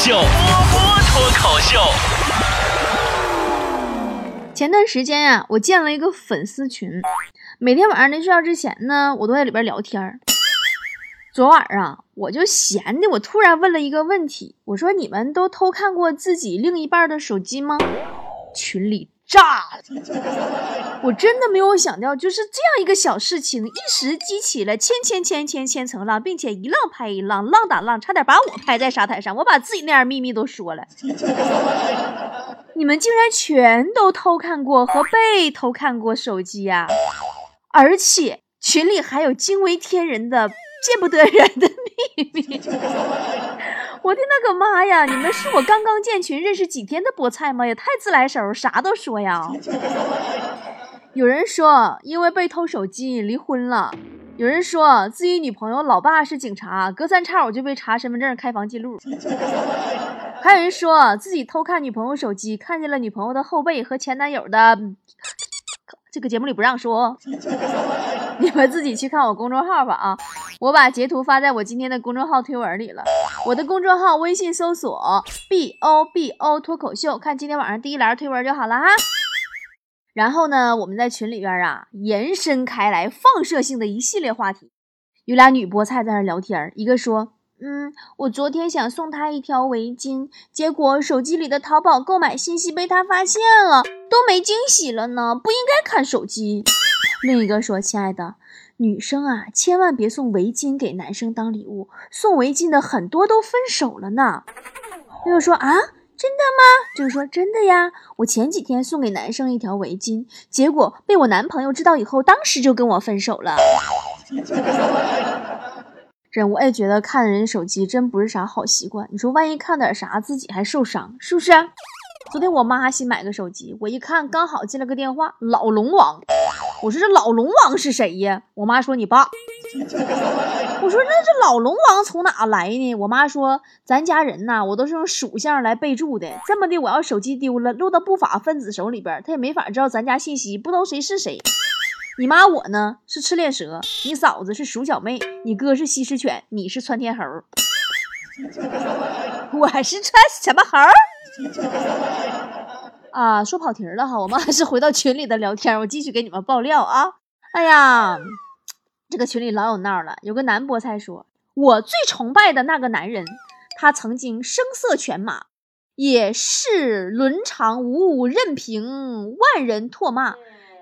秀，波波脱口秀。前段时间呀、我建了一个粉丝群，每天晚上临睡觉之前呢，我都在里边聊天儿。昨晚啊，我就闲的，我突然问了一个问题，我说：“你们都偷看过自己另一半的手机吗？”群里炸了，我真的没有想到，就是这样一个小事情，一时激起了千千千千千层浪，并且一浪拍一浪，浪打浪，差点把我拍在沙滩上，我把自己那点秘密都说了。你们竟然全都偷看过和被偷看过手机呀、而且群里还有惊为天人的见不得人的秘密。我的那个妈呀！你们是我刚刚建群认识几天的菠菜吗？也太自来熟，啥都说呀。有人说因为被偷手机离婚了，有人说自己女朋友老爸是警察，隔三差五就被查身份证、开房记录。还有人说自己偷看女朋友手机，看见了女朋友的后背和前男友的，这个节目里不让说哦，你们自己去看我公众号吧啊！我把截图发在我今天的公众号推文里了。我的公众号微信搜索 b o b o 脱口秀，看今天晚上第一栏推文就好了哈。然后呢，我们在群里边啊延伸开来，放射性的一系列话题。有俩女菠菜在那聊天，一个说。嗯，我昨天想送他一条围巾，结果手机里的淘宝购买信息被他发现了，都没惊喜了呢，不应该看手机。另一个说：“亲爱的，女生啊，千万别送围巾给男生当礼物，送围巾的很多都分手了呢。”又个说：“啊，真的吗？”就是说：“真的呀，我前几天送给男生一条围巾，结果被我男朋友知道以后，当时就跟我分手了。”真，我也觉得看人手机真不是啥好习惯。你说万一看点啥，自己还受伤，是不是？昨天我妈新买个手机，我一看刚好进了个电话，老龙王。我说这老龙王是谁呀？我妈说你爸。我说那这老龙王从哪来呢？我妈说咱家人呐，我都是用属相来备注的。这么的，我要手机丢了，落到不法分子手里边，他也没法知道咱家信息，不知道谁是谁。你妈我呢是赤练蛇，你嫂子是鼠小妹，你哥是西施犬，你是窜天猴，我是窜什么猴？啊，说跑题了哈，我们还是回到群里的聊天，我继续给你们爆料啊。哎呀，这个群里老有闹了，有个男菠菜说，我最崇拜的那个男人，他曾经声色犬马，也是伦常无误，任凭万人唾骂。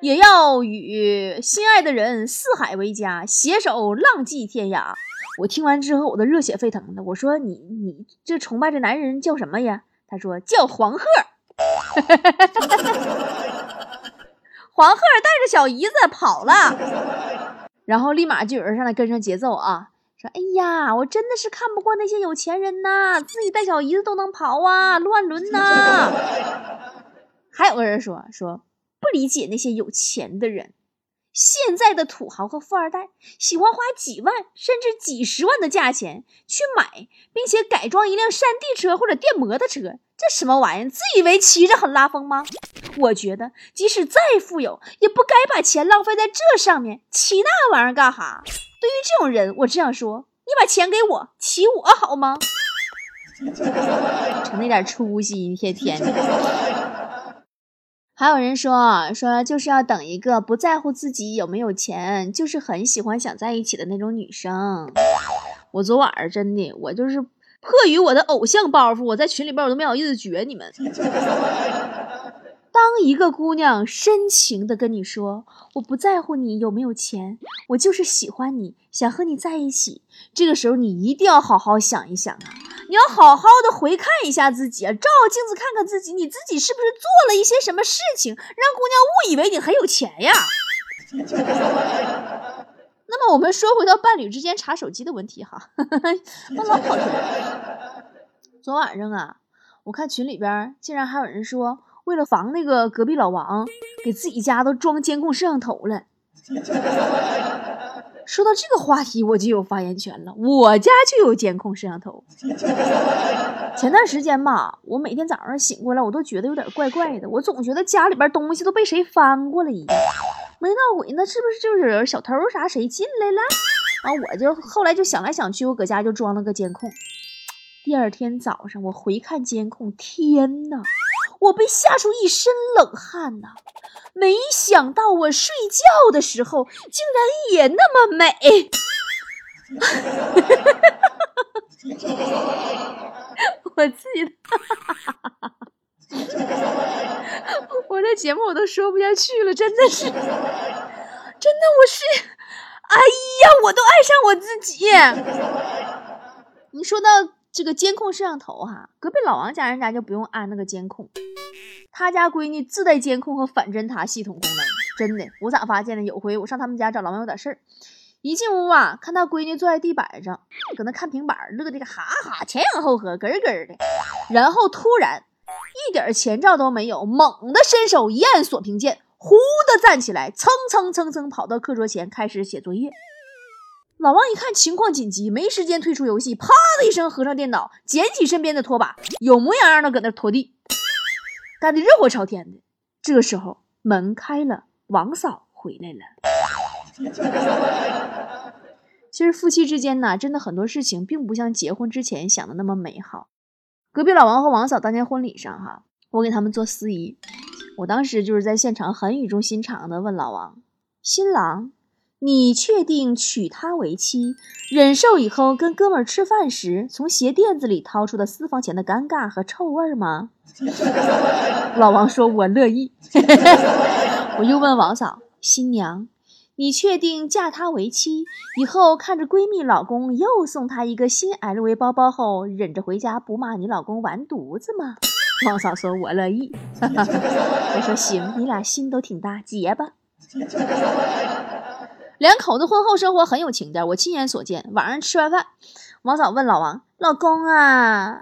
也要与心爱的人四海为家，携手浪迹天涯。我听完之后，我都热血沸腾的。我说：“你你这崇拜这男人叫什么呀？”他说：“叫黄鹤。” 黄鹤带着小姨子跑了，然后立马就有人上来跟上节奏啊，说：“哎呀，我真的是看不惯那些有钱人呐，自己带小姨子都能跑啊，乱伦呐。”还有个人说说。不理解那些有钱的人，现在的土豪和富二代喜欢花几万甚至几十万的价钱去买，并且改装一辆山地车或者电摩托车，这什么玩意儿？自以为骑着很拉风吗？我觉得，即使再富有，也不该把钱浪费在这上面。骑那玩意儿干哈？对于这种人，我这样说：你把钱给我，骑我好吗？成那点出息，一天天的。还有人说说就是要等一个不在乎自己有没有钱，就是很喜欢想在一起的那种女生。我昨晚上真的，我就是迫于我的偶像包袱，我在群里边我都没好意思撅你们。当一个姑娘深情的跟你说我不在乎你有没有钱，我就是喜欢你，想和你在一起，这个时候你一定要好好想一想啊。你要好好的回看一下自己，照镜子看看自己，你自己是不是做了一些什么事情，让姑娘误以为你很有钱呀？那么我们说回到伴侣之间查手机的问题哈，我老跑题。昨晚上啊，我看群里边竟然还有人说，为了防那个隔壁老王，给自己家都装监控摄像头了。说到这个话题，我就有发言权了。我家就有监控摄像头。前段时间吧，我每天早上醒过来，我都觉得有点怪怪的。我总觉得家里边东西都被谁翻过了一样，没闹鬼，那是不是就是小偷啥谁进来了？啊，我就后来就想来想去，我搁家就装了个监控。第二天早上，我回看监控，天呐，我被吓出一身冷汗呐！没想到我睡觉的时候竟然也那么美。我自己，我这节目我都说不下去了，真的是，真的我是，哎呀，我都爱上我自己。你说到这个监控摄像头哈，隔壁老王家人家就不用安那个监控，他家闺女自带监控和反侦查系统功能，真的，我咋发现的？有回我上他们家找老王有点事儿。一进屋啊，看他闺女坐在地板上，搁那看平板，乐的个哈哈前仰后合，咯咯的。然后突然一点前兆都没有，猛地伸手一按锁屏键，呼的站起来，蹭蹭蹭蹭跑到课桌前开始写作业。老王一看情况紧急，没时间退出游戏，啪的一声合上电脑，捡起身边的拖把，有模样样的搁那拖地，干得热火朝天的。这个时候门开了，王嫂回来了。其实夫妻之间呢，真的很多事情并不像结婚之前想的那么美好。隔壁老王和王嫂当天婚礼上，哈，我给他们做司仪，我当时就是在现场很语重心长的问老王：“新郎，你确定娶她为妻，忍受以后跟哥们儿吃饭时从鞋垫子里掏出的私房钱的尴尬和臭味吗？” 老王说：“我乐意。”我又问王嫂：“新娘。”你确定嫁他为妻以后，看着闺蜜老公又送她一个新 LV 包包后，忍着回家不骂你老公完犊子吗？王嫂说：“我乐意。”我说：“行，你俩心都挺大，结吧。”两口子婚后生活很有情调，我亲眼所见。晚上吃完饭，王嫂问老王：“老公啊，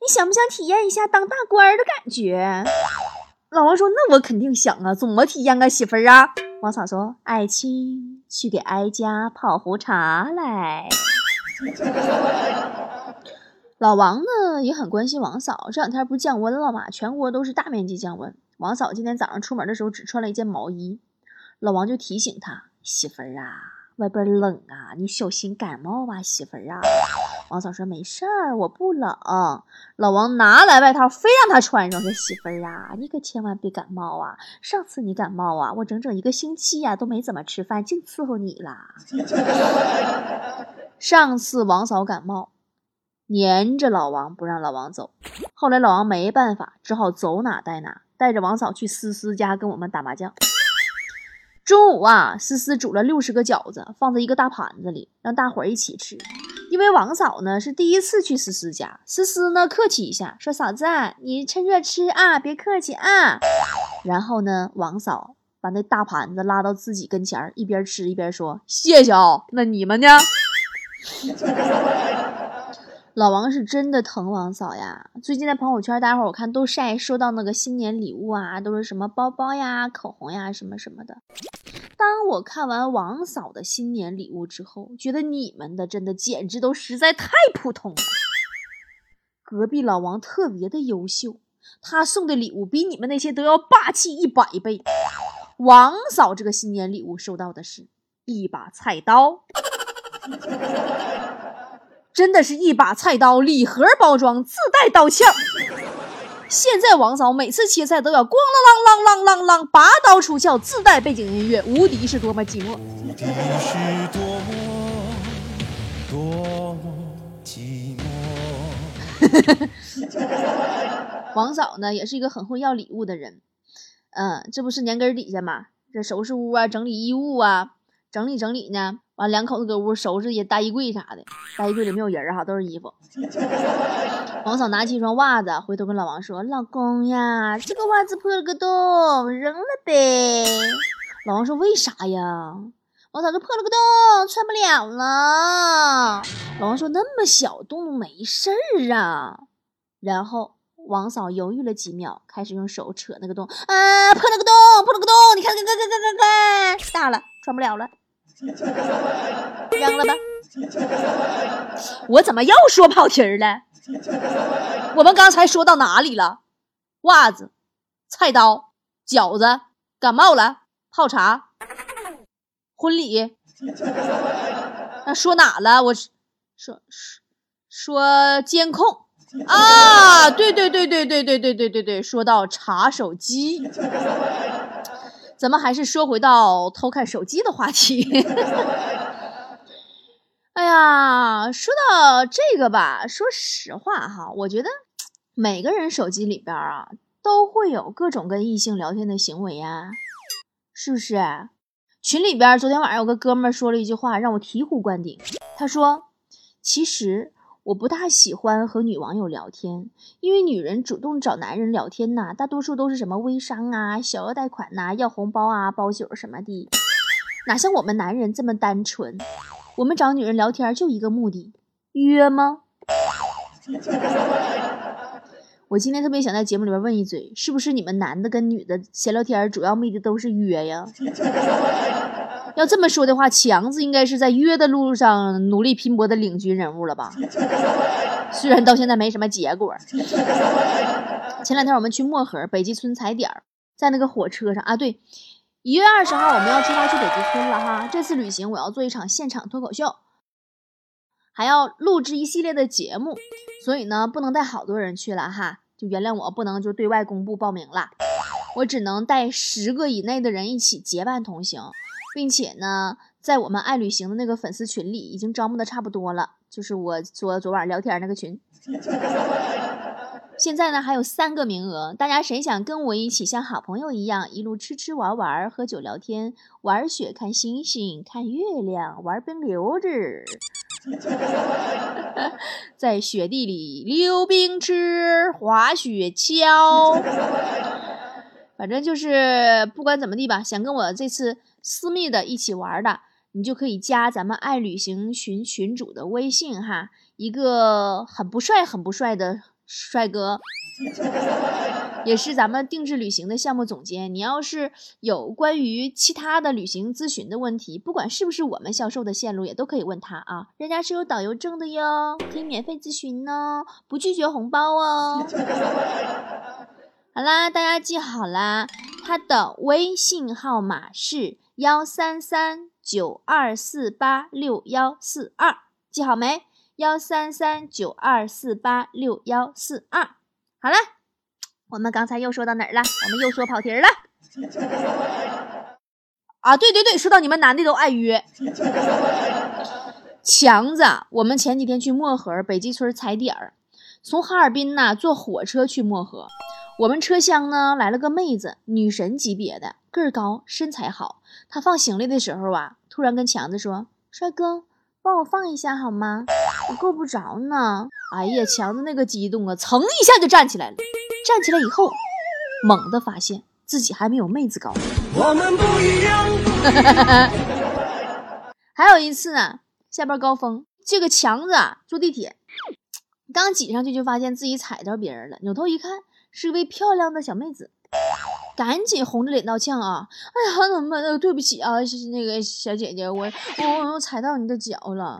你想不想体验一下当大官的感觉？”老王说：“那我肯定想啊，怎么体验啊，媳妇儿啊？”王嫂说：“爱卿，去给哀家泡壶茶来。”老王呢也很关心王嫂，这两天不是降温了吗？全国都是大面积降温。王嫂今天早上出门的时候只穿了一件毛衣，老王就提醒她：“媳妇儿啊。”外边冷啊，你小心感冒吧，媳妇儿啊。王嫂说没事儿，我不冷。老王拿来外套，非让她穿上。说媳妇儿啊，你可千万别感冒啊。上次你感冒啊，我整整一个星期呀都没怎么吃饭，净伺候你啦。上次王嫂感冒，粘着老王不让老王走。后来老王没办法，只好走哪带哪，带着王嫂去思思家跟我们打麻将。中午啊，思思煮了六十个饺子，放在一个大盘子里，让大伙儿一起吃。因为王嫂呢是第一次去思思家，思思呢客气一下说：“嫂子，你趁热吃啊，别客气啊。”然后呢，王嫂把那大盘子拉到自己跟前，一边吃一边说：“谢谢啊，那你们呢？” 老王是真的疼王嫂呀！最近在朋友圈，大伙儿我看都晒收到那个新年礼物啊，都是什么包包呀、口红呀，什么什么的。当我看完王嫂的新年礼物之后，觉得你们的真的简直都实在太普通了。隔壁老王特别的优秀，他送的礼物比你们那些都要霸气一百倍。王嫂这个新年礼物收到的是一把菜刀。真的是一把菜刀，礼盒包装，自带刀鞘。现在王嫂每次切菜都要咣啷啷啷啷啷啷，拔刀出鞘，自带背景音乐，无敌是多么寂寞。无敌是多么多么寂寞。王嫂呢，也是一个很会要礼物的人。嗯，这不是年根底下嘛，这收拾屋啊，整理衣物啊，整理整理呢。完，两口子搁屋收拾也大衣柜啥的，大衣柜里没有人哈，都是衣服。王嫂拿起一双袜子，回头跟老王说：“老公呀，这个袜子破了个洞，扔了呗。”老王说：“为啥呀？”王嫂说：“破了个洞，穿不了了。”老王说：“那么小洞没事儿啊。”然后王嫂犹豫了几秒，开始用手扯那个洞，啊，破了个洞，破了个洞，你看看看看看看看，大了，穿不了了。扔了吧！我怎么又说跑题儿了？我们刚才说到哪里了？袜子、菜刀、饺子、感冒了、泡茶、婚礼。那说哪了？我说说说监控啊，对对对对对对对对对对，说到查手机，咱们还是说回到偷看手机的话题。哎呀，说到这个吧，说实话哈，我觉得每个人手机里边啊，都会有各种跟异性聊天的行为呀，是不是？群里边昨天晚上有个哥们儿说了一句话，让我醍醐灌顶。他说：“其实我不大喜欢和女网友聊天，因为女人主动找男人聊天呐，大多数都是什么微商啊、小额贷款呐、要红包啊、包酒什么的，哪像我们男人这么单纯。”我们找女人聊天就一个目的，约吗？我今天特别想在节目里边问一嘴，是不是你们男的跟女的闲聊天主要目的都是约呀？要这么说的话，强子应该是在约的路上努力拼搏的领军人物了吧？虽然到现在没什么结果。前两天我们去漠河北极村踩点儿，在那个火车上啊，对。一月二十号，我们要出发去北极村了哈。这次旅行我要做一场现场脱口秀，还要录制一系列的节目，所以呢，不能带好多人去了哈。就原谅我不能就对外公布报名了，我只能带十个以内的人一起结伴同行，并且呢，在我们爱旅行的那个粉丝群里已经招募的差不多了，就是我昨昨晚聊天那个群。现在呢还有三个名额，大家谁想跟我一起像好朋友一样，一路吃吃玩玩、喝酒聊天、玩雪、看星星、看月亮、玩冰溜子，在雪地里溜冰吃、滑雪橇，反正就是不管怎么地吧，想跟我这次私密的一起玩的，你就可以加咱们爱旅行群群主的微信哈，一个很不帅、很不帅的。帅哥，也是咱们定制旅行的项目总监。你要是有关于其他的旅行咨询的问题，不管是不是我们销售的线路，也都可以问他啊。人家是有导游证的哟，可以免费咨询呢，不拒绝红包哦。好啦，大家记好啦，他的微信号码是幺三三九二四八六幺四二，记好没？幺三三九二四八六幺四二，好了，我们刚才又说到哪儿了？我们又说跑题了。啊，对对对，说到你们男的都爱约。强子，我们前几天去漠河北极村踩点儿，从哈尔滨呢坐火车去漠河，我们车厢呢来了个妹子，女神级别的，个儿高，身材好。他放行李的时候啊，突然跟强子说：“帅哥。”帮我放一下好吗？我够不着呢。哎呀，强子那个激动啊，噌一下就站起来了。站起来以后，猛地发现自己还没有妹子高。我们不一样。还有一次呢，下班高峰，这个强子啊坐地铁，刚挤上去就发现自己踩着别人了，扭头一看，是一位漂亮的小妹子。赶紧红着脸道歉啊！哎呀，怎么？对不起啊，那个小姐姐，我我我踩到你的脚了。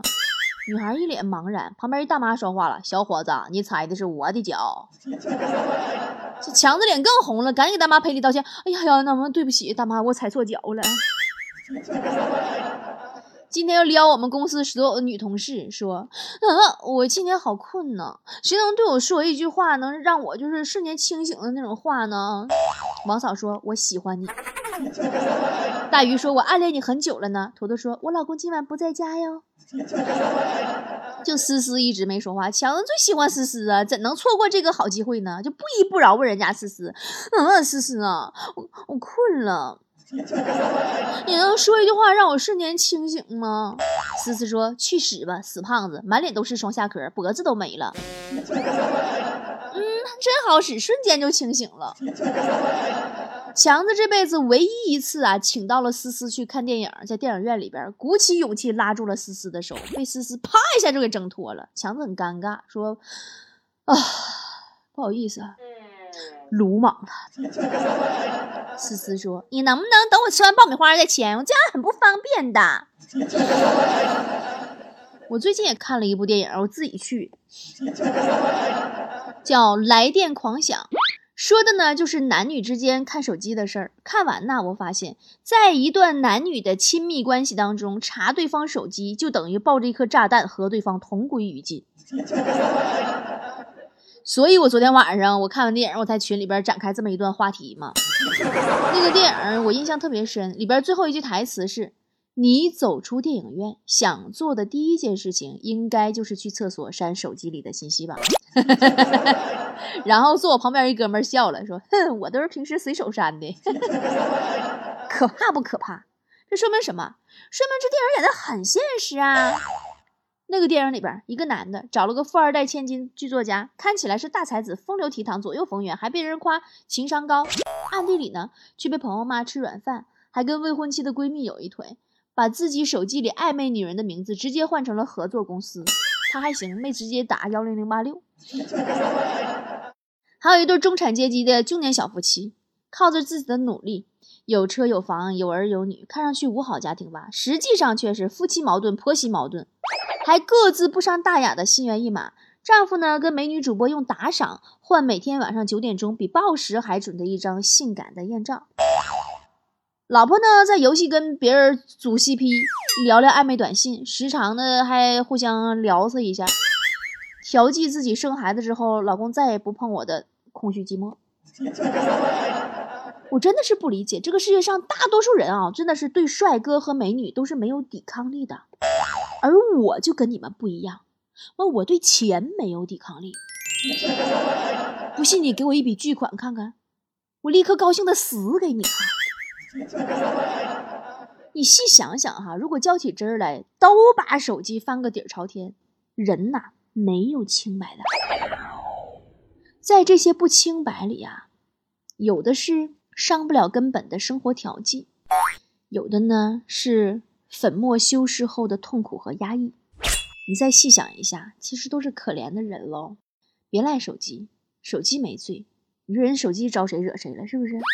女孩一脸茫然，旁边一大妈说话了：“小伙子，你踩的是我的脚。”这强子脸更红了，赶紧给大妈赔礼道歉。哎呀呀，那么对不起，大妈，我踩错脚了。今天又撩我们公司所有的女同事，说：“啊，我今天好困呢，谁能对我说一句话，能让我就是瞬间清醒的那种话呢？”王嫂说：“我喜欢你。”大鱼说：“我暗恋你很久了呢。”图图说：“我老公今晚不在家哟。”就思思一直没说话，强子最喜欢思思啊，怎能错过这个好机会呢？就不依不饶问人家思思：“嗯，思思啊，我我困了。” 你能说一句话让我瞬间清醒吗？思思说：“去死吧，死胖子，满脸都是双下壳，脖子都没了。”嗯，真好使，瞬间就清醒了。强子这辈子唯一一次啊，请到了思思去看电影，在电影院里边鼓起勇气拉住了思思的手，被思思啪一下就给挣脱了。强子很尴尬，说：“啊，不好意思啊。”鲁莽了，思思说：“你能不能等我吃完爆米花再签？我这样很不方便的。我最近也看了一部电影，我自己去，叫《来电狂想》，说的呢就是男女之间看手机的事儿。看完呢，我发现，在一段男女的亲密关系当中，查对方手机就等于抱着一颗炸弹和对方同归于尽。所以我昨天晚上我看完电影，我在群里边展开这么一段话题嘛。那个电影我印象特别深，里边最后一句台词是：“你走出电影院，想做的第一件事情，应该就是去厕所删手机里的信息吧。”然后坐我旁边一哥们笑了，说：“哼，我都是平时随手删的。”可怕不可怕？这说明什么？说明这电影演的很现实啊。那个电影里边，一个男的找了个富二代千金剧作家，看起来是大才子，风流倜傥，左右逢源，还被人夸情商高。暗地里呢，却被朋友骂吃软饭，还跟未婚妻的闺蜜有一腿，把自己手机里暧昧女人的名字直接换成了合作公司。他还行，没直接打幺零零八六。还有一对中产阶级的中年小夫妻，靠着自己的努力，有车有房，有儿有女，看上去五好家庭吧，实际上却是夫妻矛盾，婆媳矛盾。还各自不伤大雅的心猿意马。丈夫呢，跟美女主播用打赏换每天晚上九点钟比报时还准的一张性感的艳照。老婆呢，在游戏跟别人组 CP，聊聊暧昧短信，时常呢还互相聊骚一下，调剂自己生孩子之后，老公再也不碰我的空虚寂寞。我真的是不理解，这个世界上大多数人啊，真的是对帅哥和美女都是没有抵抗力的。而我就跟你们不一样，我我对钱没有抵抗力。不信你给我一笔巨款看看，我立刻高兴的死给你看。你细想想哈，如果较起真儿来，都把手机翻个底儿朝天，人呐没有清白的。在这些不清白里啊，有的是伤不了根本的生活调剂，有的呢是。粉末修饰后的痛苦和压抑，你再细想一下，其实都是可怜的人喽。别赖手机，手机没罪，你说人手机招谁惹谁了？是不是？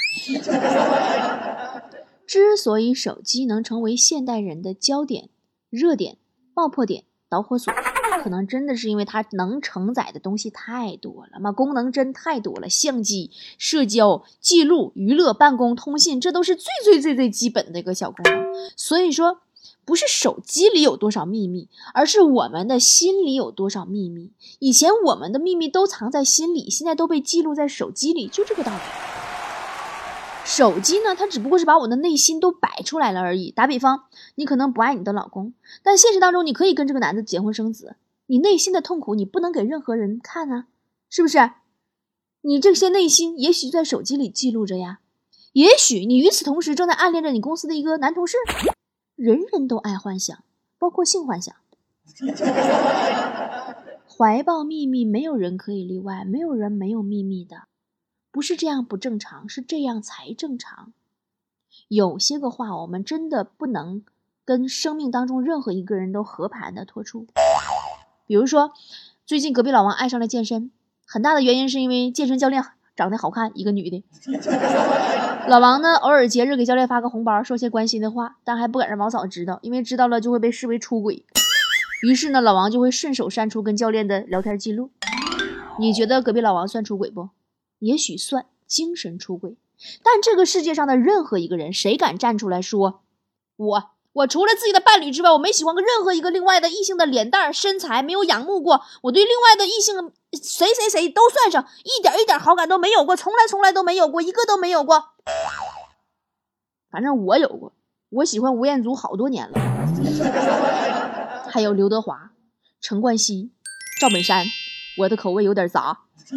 之所以手机能成为现代人的焦点、热点、爆破点、导火索，可能真的是因为它能承载的东西太多了嘛，功能真太多了。相机、社交、记录、娱乐、办公、通信，这都是最最最最基本的一个小功能。所以说。不是手机里有多少秘密，而是我们的心里有多少秘密。以前我们的秘密都藏在心里，现在都被记录在手机里，就这个道理。手机呢，它只不过是把我的内心都摆出来了而已。打比方，你可能不爱你的老公，但现实当中你可以跟这个男的结婚生子。你内心的痛苦，你不能给任何人看啊，是不是？你这些内心也许在手机里记录着呀，也许你与此同时正在暗恋着你公司的一个男同事。人人都爱幻想，包括性幻想。怀抱秘密，没有人可以例外，没有人没有秘密的。不是这样不正常，是这样才正常。有些个话，我们真的不能跟生命当中任何一个人都和盘的托出。比如说，最近隔壁老王爱上了健身，很大的原因是因为健身教练长得好看，一个女的。老王呢，偶尔节日给教练发个红包，说些关心的话，但还不敢让王嫂知道，因为知道了就会被视为出轨。于是呢，老王就会顺手删除跟教练的聊天记录。你觉得隔壁老王算出轨不？也许算精神出轨，但这个世界上的任何一个人，谁敢站出来说我？我除了自己的伴侣之外，我没喜欢过任何一个另外的异性的脸蛋、身材，没有仰慕过。我对另外的异性谁谁谁都算上，一点一点好感都没有过，从来从来都没有过，一个都没有过。反正我有过，我喜欢吴彦祖好多年了，还有刘德华、陈冠希、赵本山，我的口味有点杂。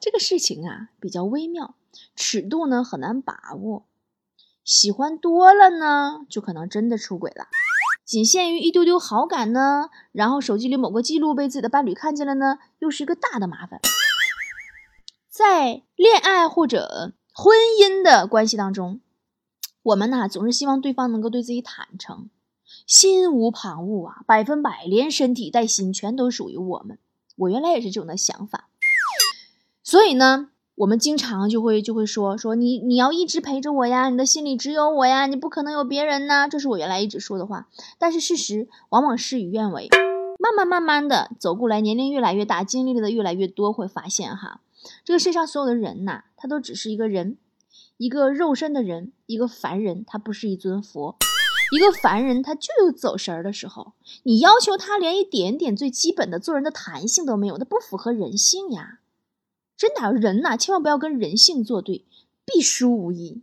这个事情啊比较微妙，尺度呢很难把握。喜欢多了呢，就可能真的出轨了；仅限于一丢丢好感呢，然后手机里某个记录被自己的伴侣看见了呢，又是一个大的麻烦。在恋爱或者婚姻的关系当中，我们呢总是希望对方能够对自己坦诚，心无旁骛啊，百分百连身体带心全都属于我们。我原来也是这种的想法，所以呢。我们经常就会就会说说你你要一直陪着我呀，你的心里只有我呀，你不可能有别人呐，这是我原来一直说的话。但是事实往往事与愿违，慢慢慢慢的走过来，年龄越来越大，经历的越来越多，会发现哈，这个世上所有的人呐，他都只是一个人，一个肉身的人，一个凡人，他不是一尊佛。一个凡人他就有走神儿的时候，你要求他连一点点最基本的做人的弹性都没有，那不符合人性呀！真的，人呐，千万不要跟人性作对，必输无疑。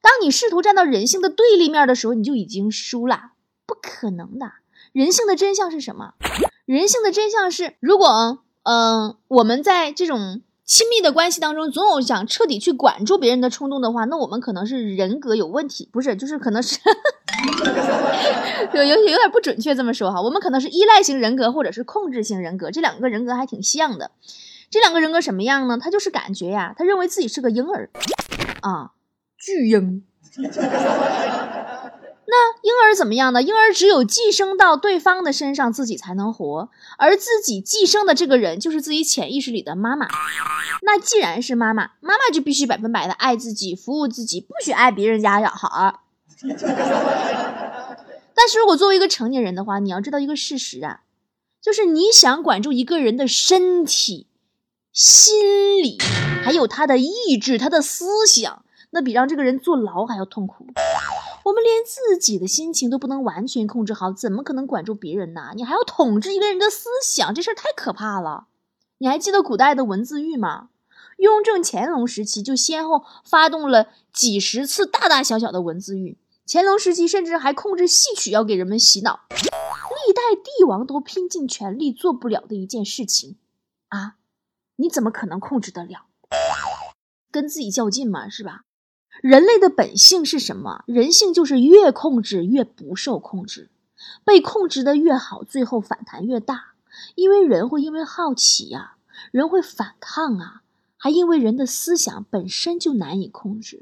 当你试图站到人性的对立面的时候，你就已经输了，不可能的。人性的真相是什么？人性的真相是，如果嗯，我们在这种。亲密的关系当中，总有想彻底去管住别人的冲动的话，那我们可能是人格有问题，不是，就是可能是有有有点不准确这么说哈，我们可能是依赖型人格或者是控制型人格，这两个人格还挺像的。这两个人格什么样呢？他就是感觉呀，他认为自己是个婴儿啊，巨婴。那婴儿怎么样呢？婴儿只有寄生到对方的身上，自己才能活。而自己寄生的这个人，就是自己潜意识里的妈妈。那既然是妈妈，妈妈就必须百分百的爱自己，服务自己，不许爱别人家小孩。但是如果作为一个成年人的话，你要知道一个事实啊，就是你想管住一个人的身体、心理，还有他的意志、他的思想，那比让这个人坐牢还要痛苦。我们连自己的心情都不能完全控制好，怎么可能管住别人呢？你还要统治一个人的思想，这事儿太可怕了。你还记得古代的文字狱吗？雍正、乾隆时期就先后发动了几十次大大小小的文字狱。乾隆时期甚至还控制戏曲，要给人们洗脑。历代帝王都拼尽全力做不了的一件事情，啊，你怎么可能控制得了？跟自己较劲嘛，是吧？人类的本性是什么？人性就是越控制越不受控制，被控制的越好，最后反弹越大。因为人会因为好奇呀，人会反抗啊，还因为人的思想本身就难以控制。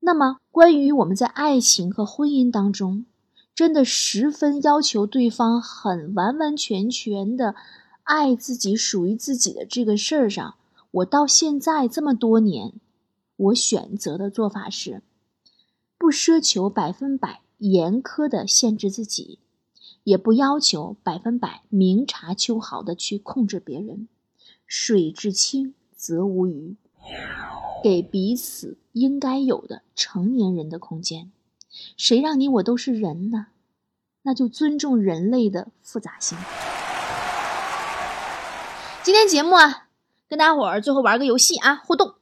那么，关于我们在爱情和婚姻当中，真的十分要求对方很完完全全的爱自己、属于自己的这个事儿上，我到现在这么多年。我选择的做法是，不奢求百分百严苛的限制自己，也不要求百分百明察秋毫的去控制别人。水至清则无鱼，给彼此应该有的成年人的空间。谁让你我都是人呢？那就尊重人类的复杂性。今天节目啊，跟大伙儿最后玩个游戏啊，互动。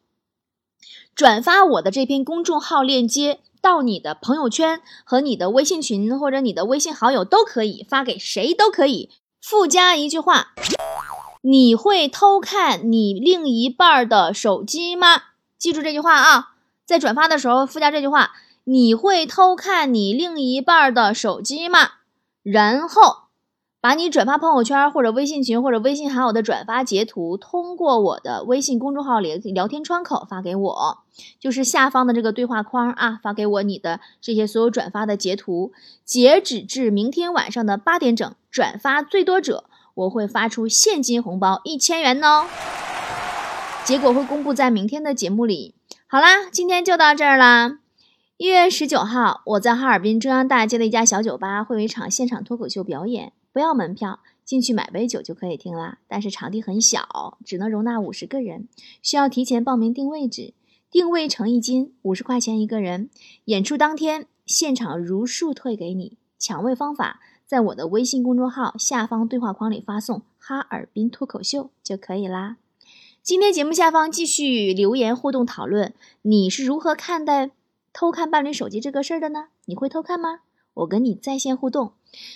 转发我的这篇公众号链接到你的朋友圈和你的微信群或者你的微信好友都可以发给谁都可以，附加一句话：你会偷看你另一半的手机吗？记住这句话啊，在转发的时候附加这句话：你会偷看你另一半的手机吗？然后。把你转发朋友圈或者微信群或者微信好友的转发截图，通过我的微信公众号里聊天窗口发给我，就是下方的这个对话框啊，发给我你的这些所有转发的截图。截止至明天晚上的八点整，转发最多者，我会发出现金红包一千元哦。结果会公布在明天的节目里。好啦，今天就到这儿啦。一月十九号，我在哈尔滨中央大街的一家小酒吧会有一场现场脱口秀表演。不要门票，进去买杯酒就可以听啦。但是场地很小，只能容纳五十个人，需要提前报名定位置。定位成一金，五十块钱一个人。演出当天现场如数退给你。抢位方法，在我的微信公众号下方对话框里发送“哈尔滨脱口秀”就可以啦。今天节目下方继续留言互动讨论，你是如何看待偷看伴侣手机这个事儿的呢？你会偷看吗？我跟你在线互动。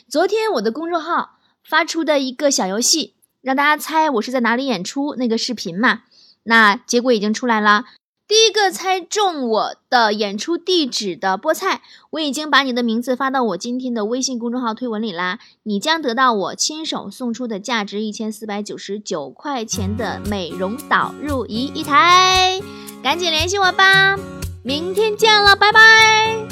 昨天我的公众号发出的一个小游戏，让大家猜我是在哪里演出那个视频嘛？那结果已经出来了。第一个猜中我的演出地址的菠菜，我已经把你的名字发到我今天的微信公众号推文里啦。你将得到我亲手送出的价值一千四百九十九块钱的美容导入仪一台，赶紧联系我吧！明天见了，拜拜。